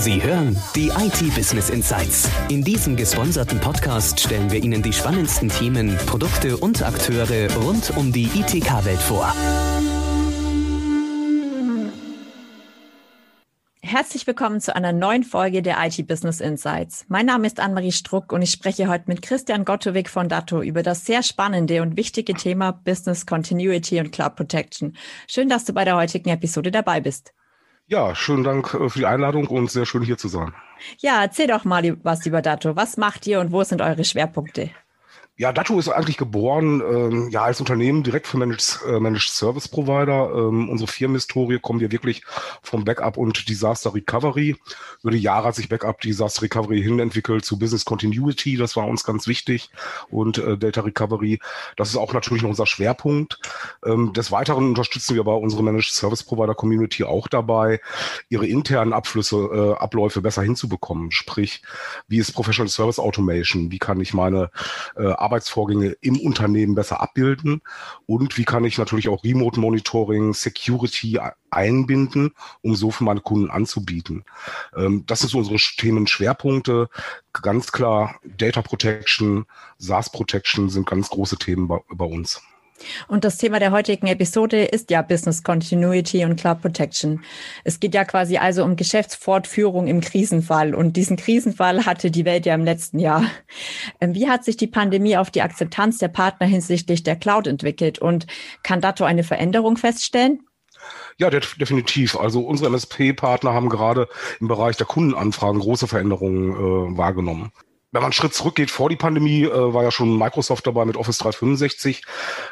Sie hören die IT Business Insights. In diesem gesponserten Podcast stellen wir Ihnen die spannendsten Themen, Produkte und Akteure rund um die ITK-Welt vor. Herzlich willkommen zu einer neuen Folge der IT Business Insights. Mein Name ist Anne-Marie Struck und ich spreche heute mit Christian Gottowig von Datto über das sehr spannende und wichtige Thema Business Continuity und Cloud Protection. Schön, dass du bei der heutigen Episode dabei bist. Ja, schönen Dank äh, für die Einladung und sehr schön hier zu sein. Ja, erzähl doch mal was über Datto. Was macht ihr und wo sind eure Schwerpunkte? Ja, Datto ist eigentlich geboren ähm, ja als Unternehmen direkt für Managed, äh, Managed Service Provider. Ähm, unsere Firmenhistorie kommen wir wirklich vom Backup und Disaster Recovery. Über die Jahre hat sich Backup Disaster Recovery hin entwickelt zu Business Continuity. Das war uns ganz wichtig und äh, Data Recovery. Das ist auch natürlich noch unser Schwerpunkt. Ähm, des Weiteren unterstützen wir aber unsere Managed Service Provider Community auch dabei, ihre internen Abflüsse, äh, Abläufe besser hinzubekommen. Sprich, wie ist Professional Service Automation? Wie kann ich meine äh, Arbeitsvorgänge im Unternehmen besser abbilden und wie kann ich natürlich auch Remote Monitoring, Security einbinden, um so für meine Kunden anzubieten. Ähm, das sind so unsere Themenschwerpunkte. Ganz klar, Data Protection, SaaS Protection sind ganz große Themen bei, bei uns. Und das Thema der heutigen Episode ist ja Business Continuity und Cloud Protection. Es geht ja quasi also um Geschäftsfortführung im Krisenfall. Und diesen Krisenfall hatte die Welt ja im letzten Jahr. Ähm, wie hat sich die Pandemie auf die Akzeptanz der Partner hinsichtlich der Cloud entwickelt? Und kann Dato eine Veränderung feststellen? Ja, definitiv. Also unsere MSP-Partner haben gerade im Bereich der Kundenanfragen große Veränderungen äh, wahrgenommen wenn man einen Schritt zurückgeht vor die Pandemie, äh, war ja schon Microsoft dabei mit Office 365,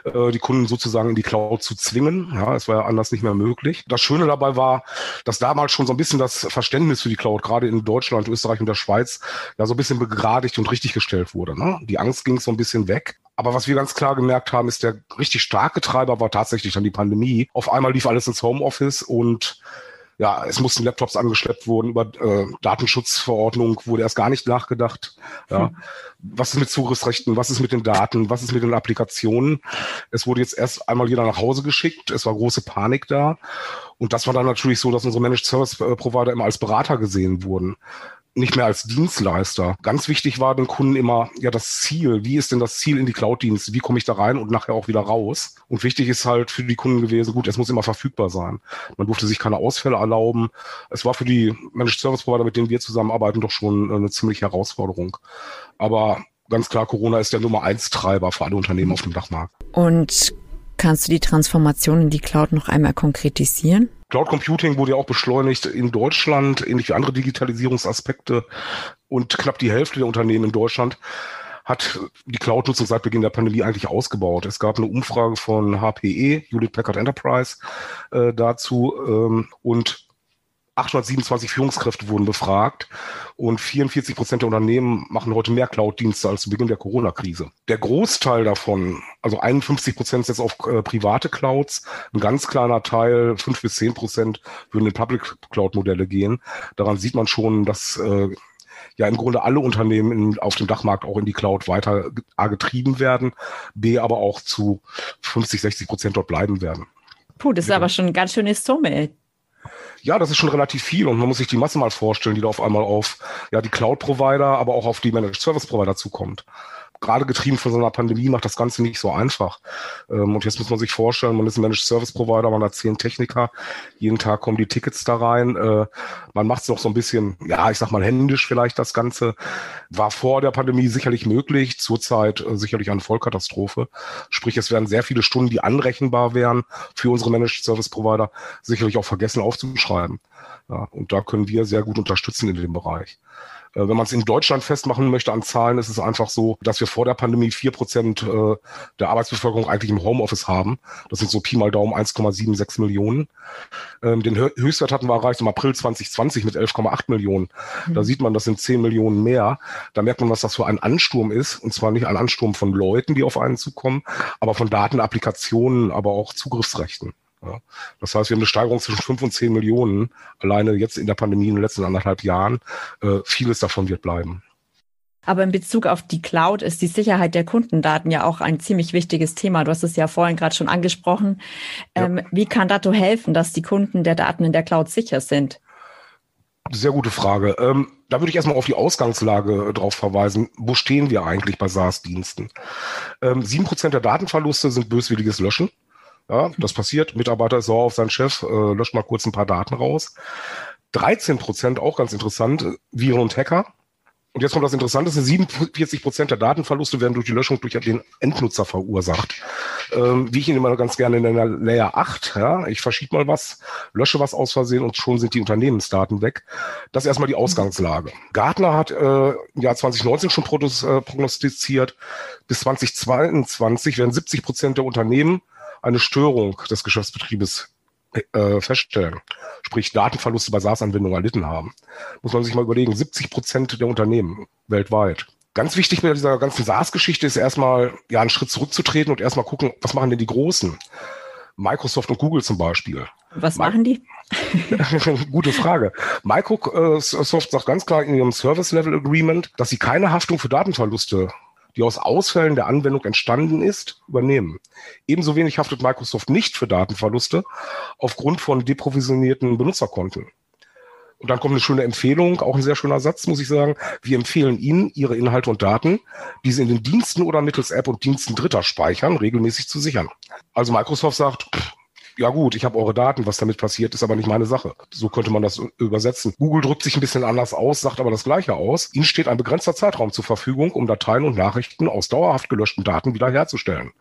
äh, die Kunden sozusagen in die Cloud zu zwingen. Ja, es war ja anders nicht mehr möglich. Das Schöne dabei war, dass damals schon so ein bisschen das Verständnis für die Cloud, gerade in Deutschland, Österreich und der Schweiz, ja so ein bisschen begradigt und richtiggestellt wurde. Ne? Die Angst ging so ein bisschen weg. Aber was wir ganz klar gemerkt haben, ist, der richtig starke Treiber war tatsächlich dann die Pandemie. Auf einmal lief alles ins Homeoffice und ja, es mussten Laptops angeschleppt wurden, über äh, Datenschutzverordnung wurde erst gar nicht nachgedacht. Ja. Hm. Was ist mit Zugriffsrechten, was ist mit den Daten, was ist mit den Applikationen? Es wurde jetzt erst einmal jeder nach Hause geschickt, es war große Panik da. Und das war dann natürlich so, dass unsere Managed Service Provider immer als Berater gesehen wurden nicht mehr als Dienstleister. Ganz wichtig war den Kunden immer ja das Ziel. Wie ist denn das Ziel in die Cloud-Dienste? Wie komme ich da rein und nachher auch wieder raus? Und wichtig ist halt für die Kunden gewesen, gut, es muss immer verfügbar sein. Man durfte sich keine Ausfälle erlauben. Es war für die Managed Service Provider, mit denen wir zusammenarbeiten, doch schon eine ziemliche Herausforderung. Aber ganz klar, Corona ist der Nummer eins Treiber für alle Unternehmen auf dem Dachmarkt. Und kannst du die Transformation in die Cloud noch einmal konkretisieren? Cloud Computing wurde ja auch beschleunigt in Deutschland, ähnlich wie andere Digitalisierungsaspekte. Und knapp die Hälfte der Unternehmen in Deutschland hat die Cloud-Nutzung seit Beginn der Pandemie eigentlich ausgebaut. Es gab eine Umfrage von HPE, Hewlett Packard Enterprise, äh, dazu. Ähm, und 827 Führungskräfte wurden befragt und 44 Prozent der Unternehmen machen heute mehr Cloud-Dienste als zu Beginn der Corona-Krise. Der Großteil davon, also 51 Prozent setzt auf äh, private Clouds, ein ganz kleiner Teil, 5 bis 10 Prozent, würden in Public Cloud-Modelle gehen. Daran sieht man schon, dass äh, ja im Grunde alle Unternehmen in, auf dem Dachmarkt auch in die Cloud weiter A getrieben werden, B aber auch zu 50, 60 Prozent dort bleiben werden. Puh, das ist aber schon eine ganz schöne Summe. Ja, das ist schon relativ viel und man muss sich die Masse mal vorstellen, die da auf einmal auf ja, die Cloud-Provider, aber auch auf die Managed Service-Provider zukommt gerade getrieben von so einer Pandemie macht das Ganze nicht so einfach. Ähm, und jetzt muss man sich vorstellen, man ist ein Managed Service Provider, man hat zehn Techniker, jeden Tag kommen die Tickets da rein. Äh, man macht es noch so ein bisschen, ja, ich sag mal händisch vielleicht das Ganze. War vor der Pandemie sicherlich möglich, zurzeit äh, sicherlich eine Vollkatastrophe. Sprich, es werden sehr viele Stunden, die anrechenbar wären für unsere Managed Service Provider, sicherlich auch vergessen aufzuschreiben. Ja, und da können wir sehr gut unterstützen in dem Bereich. Äh, wenn man es in Deutschland festmachen möchte an Zahlen, ist es einfach so, dass wir vor der Pandemie vier Prozent äh, der Arbeitsbevölkerung eigentlich im Homeoffice haben. Das sind so Pi mal Daumen 1,76 Millionen. Ähm, den Höchstwert hatten wir erreicht im April 2020 mit 11,8 Millionen. Da mhm. sieht man, das sind 10 Millionen mehr. Da merkt man, was das für ein Ansturm ist. Und zwar nicht ein Ansturm von Leuten, die auf einen zukommen, aber von Daten, Applikationen, aber auch Zugriffsrechten. Ja. Das heißt, wir haben eine Steigerung zwischen 5 und 10 Millionen alleine jetzt in der Pandemie in den letzten anderthalb Jahren. Äh, vieles davon wird bleiben. Aber in Bezug auf die Cloud ist die Sicherheit der Kundendaten ja auch ein ziemlich wichtiges Thema. Du hast es ja vorhin gerade schon angesprochen. Ja. Ähm, wie kann Dato helfen, dass die Kunden der Daten in der Cloud sicher sind? Sehr gute Frage. Ähm, da würde ich erstmal auf die Ausgangslage äh, drauf verweisen. Wo stehen wir eigentlich bei SaaS-Diensten? Ähm, sieben ähm, Prozent der Datenverluste sind böswilliges Löschen. Ja, das passiert. Mitarbeiter ist sauer auf seinen Chef, äh, löscht mal kurz ein paar Daten raus. 13 Prozent, auch ganz interessant, Viren und Hacker. Und jetzt kommt das Interessante, 47 Prozent der Datenverluste werden durch die Löschung durch den Endnutzer verursacht. Ähm, wie ich ihn immer ganz gerne der Layer 8, ja, ich verschiebe mal was, lösche was aus Versehen und schon sind die Unternehmensdaten weg. Das ist erstmal die Ausgangslage. Gartner hat äh, im Jahr 2019 schon äh, prognostiziert, bis 2022 werden 70 Prozent der Unternehmen eine Störung des Geschäftsbetriebes äh, feststellen, sprich Datenverluste bei SaaS-Anwendungen erlitten haben. Muss man sich mal überlegen, 70 Prozent der Unternehmen weltweit. Ganz wichtig bei dieser ganzen SaaS-Geschichte ist erstmal, ja, einen Schritt zurückzutreten und erstmal gucken, was machen denn die Großen? Microsoft und Google zum Beispiel. Was machen die? Gute Frage. Microsoft sagt ganz klar in ihrem Service Level Agreement, dass sie keine Haftung für Datenverluste die aus Ausfällen der Anwendung entstanden ist, übernehmen. Ebenso wenig haftet Microsoft nicht für Datenverluste aufgrund von deprovisionierten Benutzerkonten. Und dann kommt eine schöne Empfehlung, auch ein sehr schöner Satz, muss ich sagen. Wir empfehlen Ihnen, Ihre Inhalte und Daten, die Sie in den Diensten oder mittels App und Diensten Dritter speichern, regelmäßig zu sichern. Also Microsoft sagt, ja gut, ich habe eure Daten, was damit passiert, ist aber nicht meine Sache. So könnte man das übersetzen. Google drückt sich ein bisschen anders aus, sagt aber das Gleiche aus. Ihnen steht ein begrenzter Zeitraum zur Verfügung, um Dateien und Nachrichten aus dauerhaft gelöschten Daten wiederherzustellen.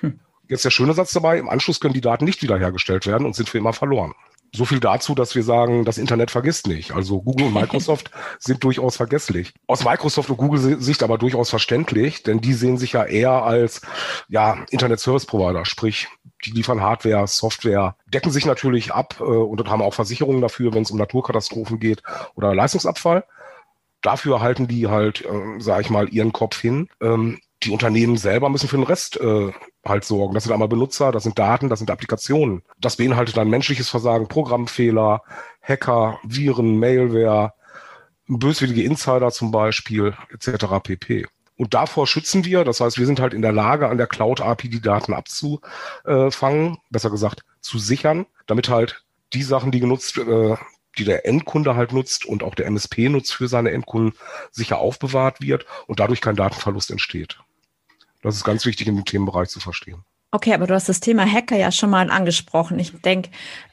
Hm. Jetzt der schöne Satz dabei, im Anschluss können die Daten nicht wiederhergestellt werden und sind für immer verloren. So viel dazu, dass wir sagen, das Internet vergisst nicht. Also Google und Microsoft sind durchaus vergesslich. Aus Microsoft und Google Sicht aber durchaus verständlich, denn die sehen sich ja eher als ja, Internet Service Provider, sprich die liefern Hardware, Software, decken sich natürlich ab äh, und haben auch Versicherungen dafür, wenn es um Naturkatastrophen geht oder Leistungsabfall. Dafür halten die halt, äh, sage ich mal, ihren Kopf hin. Ähm, die Unternehmen selber müssen für den Rest äh, halt sorgen. Das sind einmal Benutzer, das sind Daten, das sind Applikationen. Das beinhaltet dann menschliches Versagen, Programmfehler, Hacker, Viren, Mailware, böswillige Insider zum Beispiel, etc. pp. Und davor schützen wir. Das heißt, wir sind halt in der Lage, an der Cloud-API die Daten abzufangen, besser gesagt zu sichern, damit halt die Sachen, die genutzt, äh, die der Endkunde halt nutzt und auch der MSP nutzt für seine Endkunden, sicher aufbewahrt wird und dadurch kein Datenverlust entsteht. Das ist ganz wichtig in dem Themenbereich zu verstehen. Okay, aber du hast das Thema Hacker ja schon mal angesprochen. Ich denke,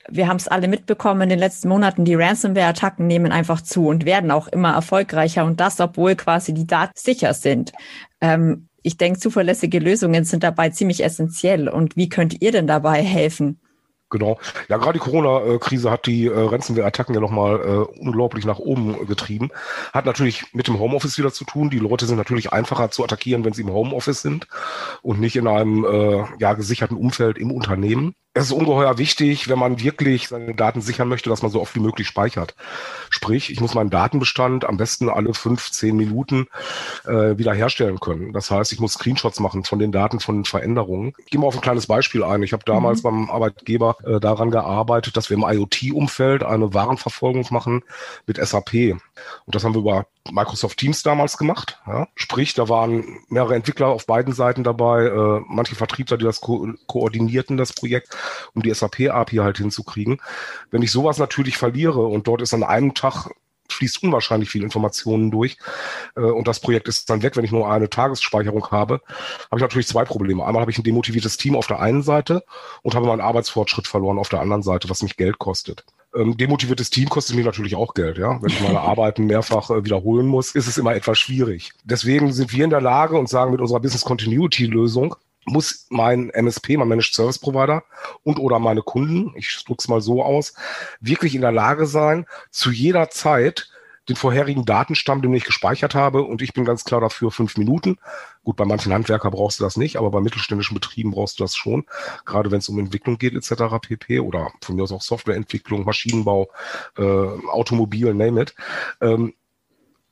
wir haben es alle mitbekommen in den letzten Monaten. Die Ransomware-Attacken nehmen einfach zu und werden auch immer erfolgreicher und das, obwohl quasi die Daten sicher sind. Ähm, ich denke, zuverlässige Lösungen sind dabei ziemlich essentiell. Und wie könnt ihr denn dabei helfen? Genau. Ja, gerade die Corona-Krise hat die äh, Ransomware-Attacken ja nochmal äh, unglaublich nach oben getrieben. Hat natürlich mit dem Homeoffice wieder zu tun. Die Leute sind natürlich einfacher zu attackieren, wenn sie im Homeoffice sind und nicht in einem äh, ja, gesicherten Umfeld im Unternehmen es ist ungeheuer wichtig, wenn man wirklich seine Daten sichern möchte, dass man so oft wie möglich speichert. Sprich, ich muss meinen Datenbestand am besten alle fünf, zehn Minuten äh, wiederherstellen können. Das heißt, ich muss Screenshots machen von den Daten, von den Veränderungen. Ich gehe mal auf ein kleines Beispiel ein. Ich habe damals mhm. beim Arbeitgeber äh, daran gearbeitet, dass wir im IoT-Umfeld eine Warenverfolgung machen mit SAP. Und das haben wir über Microsoft Teams damals gemacht. Ja? Sprich, da waren mehrere Entwickler auf beiden Seiten dabei, äh, manche Vertriebler, die das ko koordinierten, das Projekt, um die SAP-API halt hinzukriegen. Wenn ich sowas natürlich verliere und dort ist an einem Tag fließt unwahrscheinlich viel Informationen durch äh, und das Projekt ist dann weg, wenn ich nur eine Tagesspeicherung habe, habe ich natürlich zwei Probleme. Einmal habe ich ein demotiviertes Team auf der einen Seite und habe meinen Arbeitsfortschritt verloren auf der anderen Seite, was mich Geld kostet. Ähm, demotiviertes Team kostet mich natürlich auch Geld, ja. Wenn ich meine Arbeiten mehrfach äh, wiederholen muss, ist es immer etwas schwierig. Deswegen sind wir in der Lage und sagen mit unserer Business Continuity Lösung, muss mein MSP, mein Managed Service Provider und oder meine Kunden, ich drücke es mal so aus, wirklich in der Lage sein, zu jeder Zeit den vorherigen Datenstamm, den ich gespeichert habe. Und ich bin ganz klar dafür fünf Minuten. Gut, bei manchen Handwerker brauchst du das nicht, aber bei mittelständischen Betrieben brauchst du das schon. Gerade wenn es um Entwicklung geht etc. pp. Oder von mir aus auch Softwareentwicklung, Maschinenbau, äh, Automobil, name it. Ähm,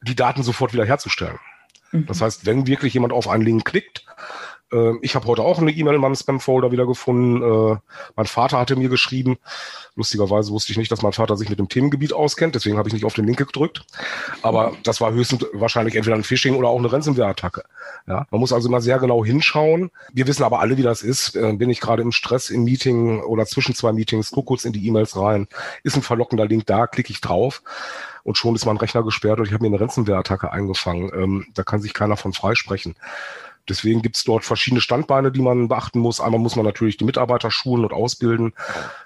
die Daten sofort wieder herzustellen. Mhm. Das heißt, wenn wirklich jemand auf einen Link klickt, Ähm, ich habe heute auch eine E-Mail in meinem Spam-Folder wieder gefunden. Äh, mein Vater hatte mir geschrieben. Lustigerweise wusste ich nicht, dass mein Vater sich mit dem Themengebiet auskennt, deswegen habe ich nicht auf den Link gedrückt. Aber das war höchstens wahrscheinlich entweder ein Phishing oder auch eine Ransomware-Attacke. Ja, man muss also immer sehr genau hinschauen. Wir wissen aber alle, wie das ist. Äh, bin ich gerade im Stress im Meeting oder zwischen zwei Meetings, guck kurz in die E-Mails rein. Ist ein verlockender Link da, klicke ich drauf und schon ist mein Rechner gesperrt und ich habe mir eine Ransomware-Attacke eingefangen. Ähm, da kann sich keiner von freisprechen. Deswegen gibt es dort verschiedene Standbeine, die man beachten muss. Einmal muss man natürlich die Mitarbeiter schulen und ausbilden,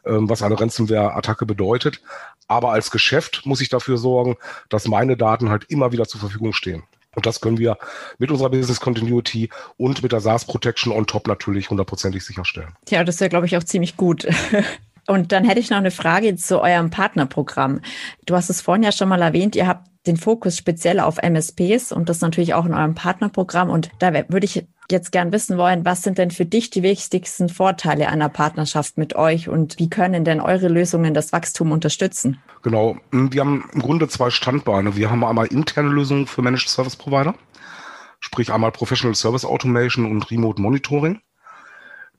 ähm, was eine Ransomware-Attacke bedeutet. Aber als Geschäft muss ich dafür sorgen, dass meine Daten halt immer wieder zur Verfügung stehen. Und das können wir mit unserer Business Continuity und mit der SaaS Protection on top natürlich hundertprozentig sicherstellen. Ja, das wäre, glaube ich, auch ziemlich gut. Und dann hätte ich noch eine Frage zu eurem Partnerprogramm. Du hast es vorhin ja schon mal erwähnt, ihr habt den Fokus speziell auf MSPs und das natürlich auch in eurem Partnerprogramm. Und da würde ich jetzt gern wissen wollen, was sind denn für dich die wichtigsten Vorteile einer Partnerschaft mit euch und wie können denn eure Lösungen das Wachstum unterstützen? Genau, wir haben im Grunde zwei Standbeine. Wir haben einmal interne Lösungen für Managed Service Provider, sprich einmal Professional Service Automation und Remote Monitoring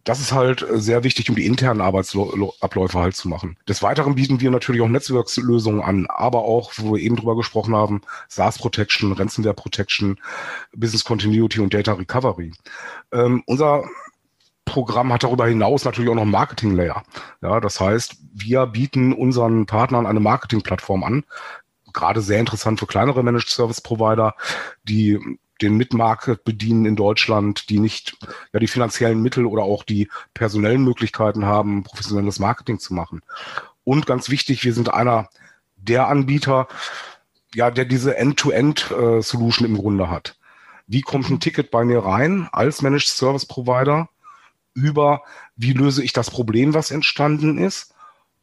das ist halt äh, sehr wichtig, um die internen Arbeitsabläufe halt zu machen. Des Weiteren bieten wir natürlich auch Netzwerkslösungen an, aber auch, wo wir eben drüber gesprochen haben, SaaS Protection, Ransomware Protection, Business Continuity und Data Recovery. Ähm, unser Programm hat darüber hinaus natürlich auch noch Marketing Layer. Ja, das heißt, wir bieten unseren Partnern eine Marketingplattform an. Gerade sehr interessant für kleinere Managed Service Provider, die den Mitmarket bedienen in Deutschland, die nicht ja die finanziellen Mittel oder auch die personellen Möglichkeiten haben, professionelles Marketing zu machen. Und ganz wichtig, wir sind einer der Anbieter, ja, der diese End-to-End-Solution äh, im Grunde hat. Wie kommt ein Ticket bei mir rein als Managed Service Provider über, wie löse ich das Problem, was entstanden ist,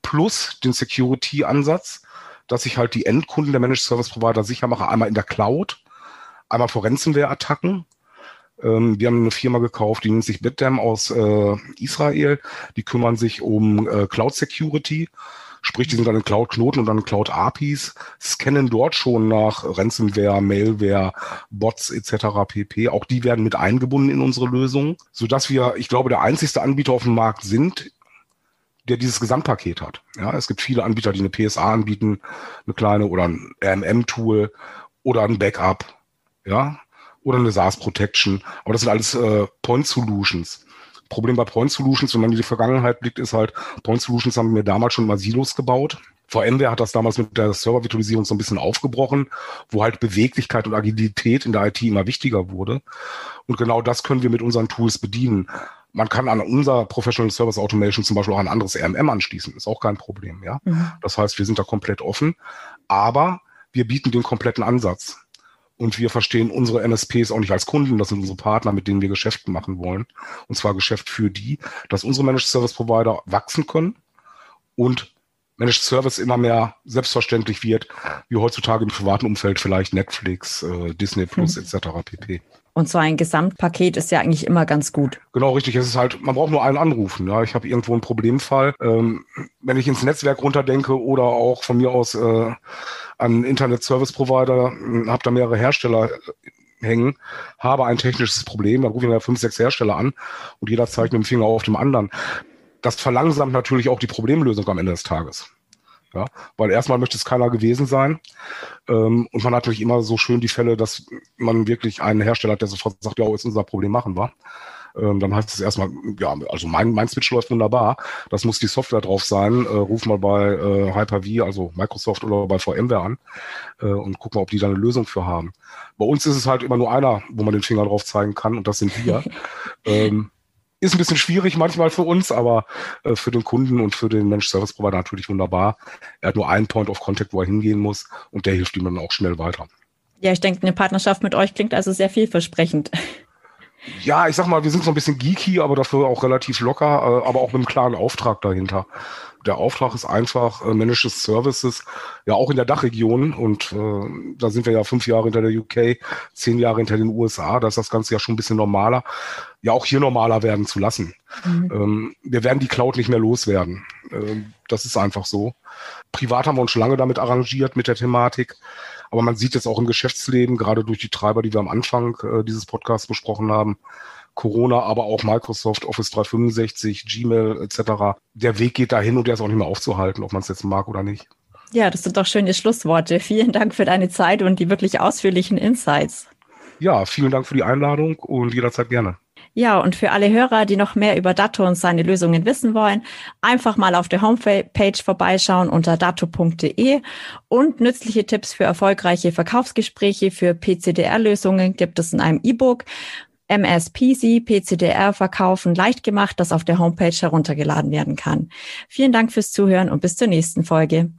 plus den Security-Ansatz, dass ich halt die Endkunden der Managed Service Provider sicher mache, einmal in der Cloud, Einmal vor Ransomware-Attacken. Ähm, wir haben eine Firma gekauft, die nennt sich BitDam aus äh, Israel. Die kümmern sich um äh, Cloud Security. Sprich, die sind dann in Cloud-Knoten und dann Cloud-APIs, scannen dort schon nach Ransomware, Mailware, Bots etc. pp. Auch die werden mit eingebunden in unsere Lösung, sodass wir, ich glaube, der einzigste Anbieter auf dem Markt sind, der dieses Gesamtpaket hat. Ja, es gibt viele Anbieter, die eine PSA anbieten, eine kleine oder ein RMM-Tool oder ein Backup ja, oder eine SaaS Protection. Aber das sind alles äh, Point Solutions. Problem bei Point Solutions, wenn man in die Vergangenheit blickt, ist halt, Point Solutions haben mir damals schon mal Silos gebaut. VMware hat das damals mit der Server-Virtualisierung so ein bisschen aufgebrochen, wo halt Beweglichkeit und Agilität in der IT immer wichtiger wurde. Und genau das können wir mit unseren Tools bedienen. Man kann an unser Professional Service Automation zum Beispiel auch ein anderes RMM anschließen. Ist auch kein Problem, ja. Mhm. Das heißt, wir sind da komplett offen. Aber wir bieten den kompletten Ansatz. Und wir verstehen unsere MSPs auch nicht als Kunden, das sind unsere Partner, mit denen wir Geschäft machen wollen. Und zwar Geschäft für die, dass unsere Managed Service Provider wachsen können und Managed Service immer mehr selbstverständlich wird, wie heutzutage im privaten Umfeld vielleicht Netflix, äh, Disney Plus mhm. etc. pp. Und so ein Gesamtpaket ist ja eigentlich immer ganz gut. Genau, richtig. Es ist halt, man braucht nur einen anrufen. Ja, ich habe irgendwo einen Problemfall. Ähm, wenn ich ins Netzwerk runterdenke oder auch von mir aus äh, an Internet Service Provider, äh, habe da mehrere Hersteller äh, hängen, habe ein technisches Problem, dann rufe ich mir fünf, sechs Hersteller an und jeder zeigt mit dem Finger auf dem anderen. Das verlangsamt natürlich auch die Problemlösung am Ende des Tages. Ja, weil erstmal möchte es keiner gewesen sein. Ähm, und man hat natürlich immer so schön die Fälle, dass man wirklich einen Hersteller hat, der sofort sagt, ja, ist unser Problem machen wir. Ähm, dann heißt es erstmal, ja, also mein, mein Switch läuft wunderbar. Das muss die Software drauf sein. Äh, ruf mal bei äh, Hyper-V, also Microsoft oder bei VMware an äh, und guck mal, ob die da eine Lösung für haben. Bei uns ist es halt immer nur einer, wo man den Finger drauf zeigen kann und das sind wir. ähm, ist ein bisschen schwierig manchmal für uns, aber äh, für den Kunden und für den Managed Service Provider natürlich wunderbar. Er hat nur einen Point of Contact, wo er hingehen muss und der hilft ihm dann auch schnell weiter. Ja, ich denke, eine Partnerschaft mit euch klingt also sehr vielversprechend. Ja, ich sag mal, wir sind so ein bisschen geeky, aber dafür auch relativ locker, äh, aber auch mit einem klaren Auftrag dahinter. Der Auftrag ist einfach äh, Managed Services, ja auch in der Dachregion und äh, da sind wir ja fünf Jahre hinter der UK, zehn Jahre hinter den USA, da ist das Ganze ja schon ein bisschen normaler, ja auch hier normaler werden zu lassen. Mhm. Ähm, wir werden die Cloud nicht mehr loswerden. Ähm, das ist einfach so. Privat haben wir uns schon lange damit arrangiert mit der Thematik. Aber man sieht jetzt auch im Geschäftsleben, gerade durch die Treiber, die wir am Anfang äh, dieses Podcasts besprochen haben, Corona, aber auch Microsoft, Office 365, Gmail etc. Der Weg geht dahin und der ist auch nicht mehr aufzuhalten, ob man es jetzt mag oder nicht. Ja, das sind doch schöne Schlussworte. Vielen Dank für deine Zeit und die wirklich ausführlichen Insights. Ja, vielen Dank für die Einladung und jederzeit gerne. Ja, und für alle Hörer, die noch mehr über Datto und seine Lösungen wissen wollen, einfach mal auf der Homepage vorbeischauen unter datto.de und nützliche Tipps für erfolgreiche Verkaufsgespräche für PCDR-Lösungen gibt es in einem E-Book. MSPC, PCDR verkaufen leicht gemacht, das auf der Homepage heruntergeladen werden kann. Vielen Dank fürs Zuhören und bis zur nächsten Folge.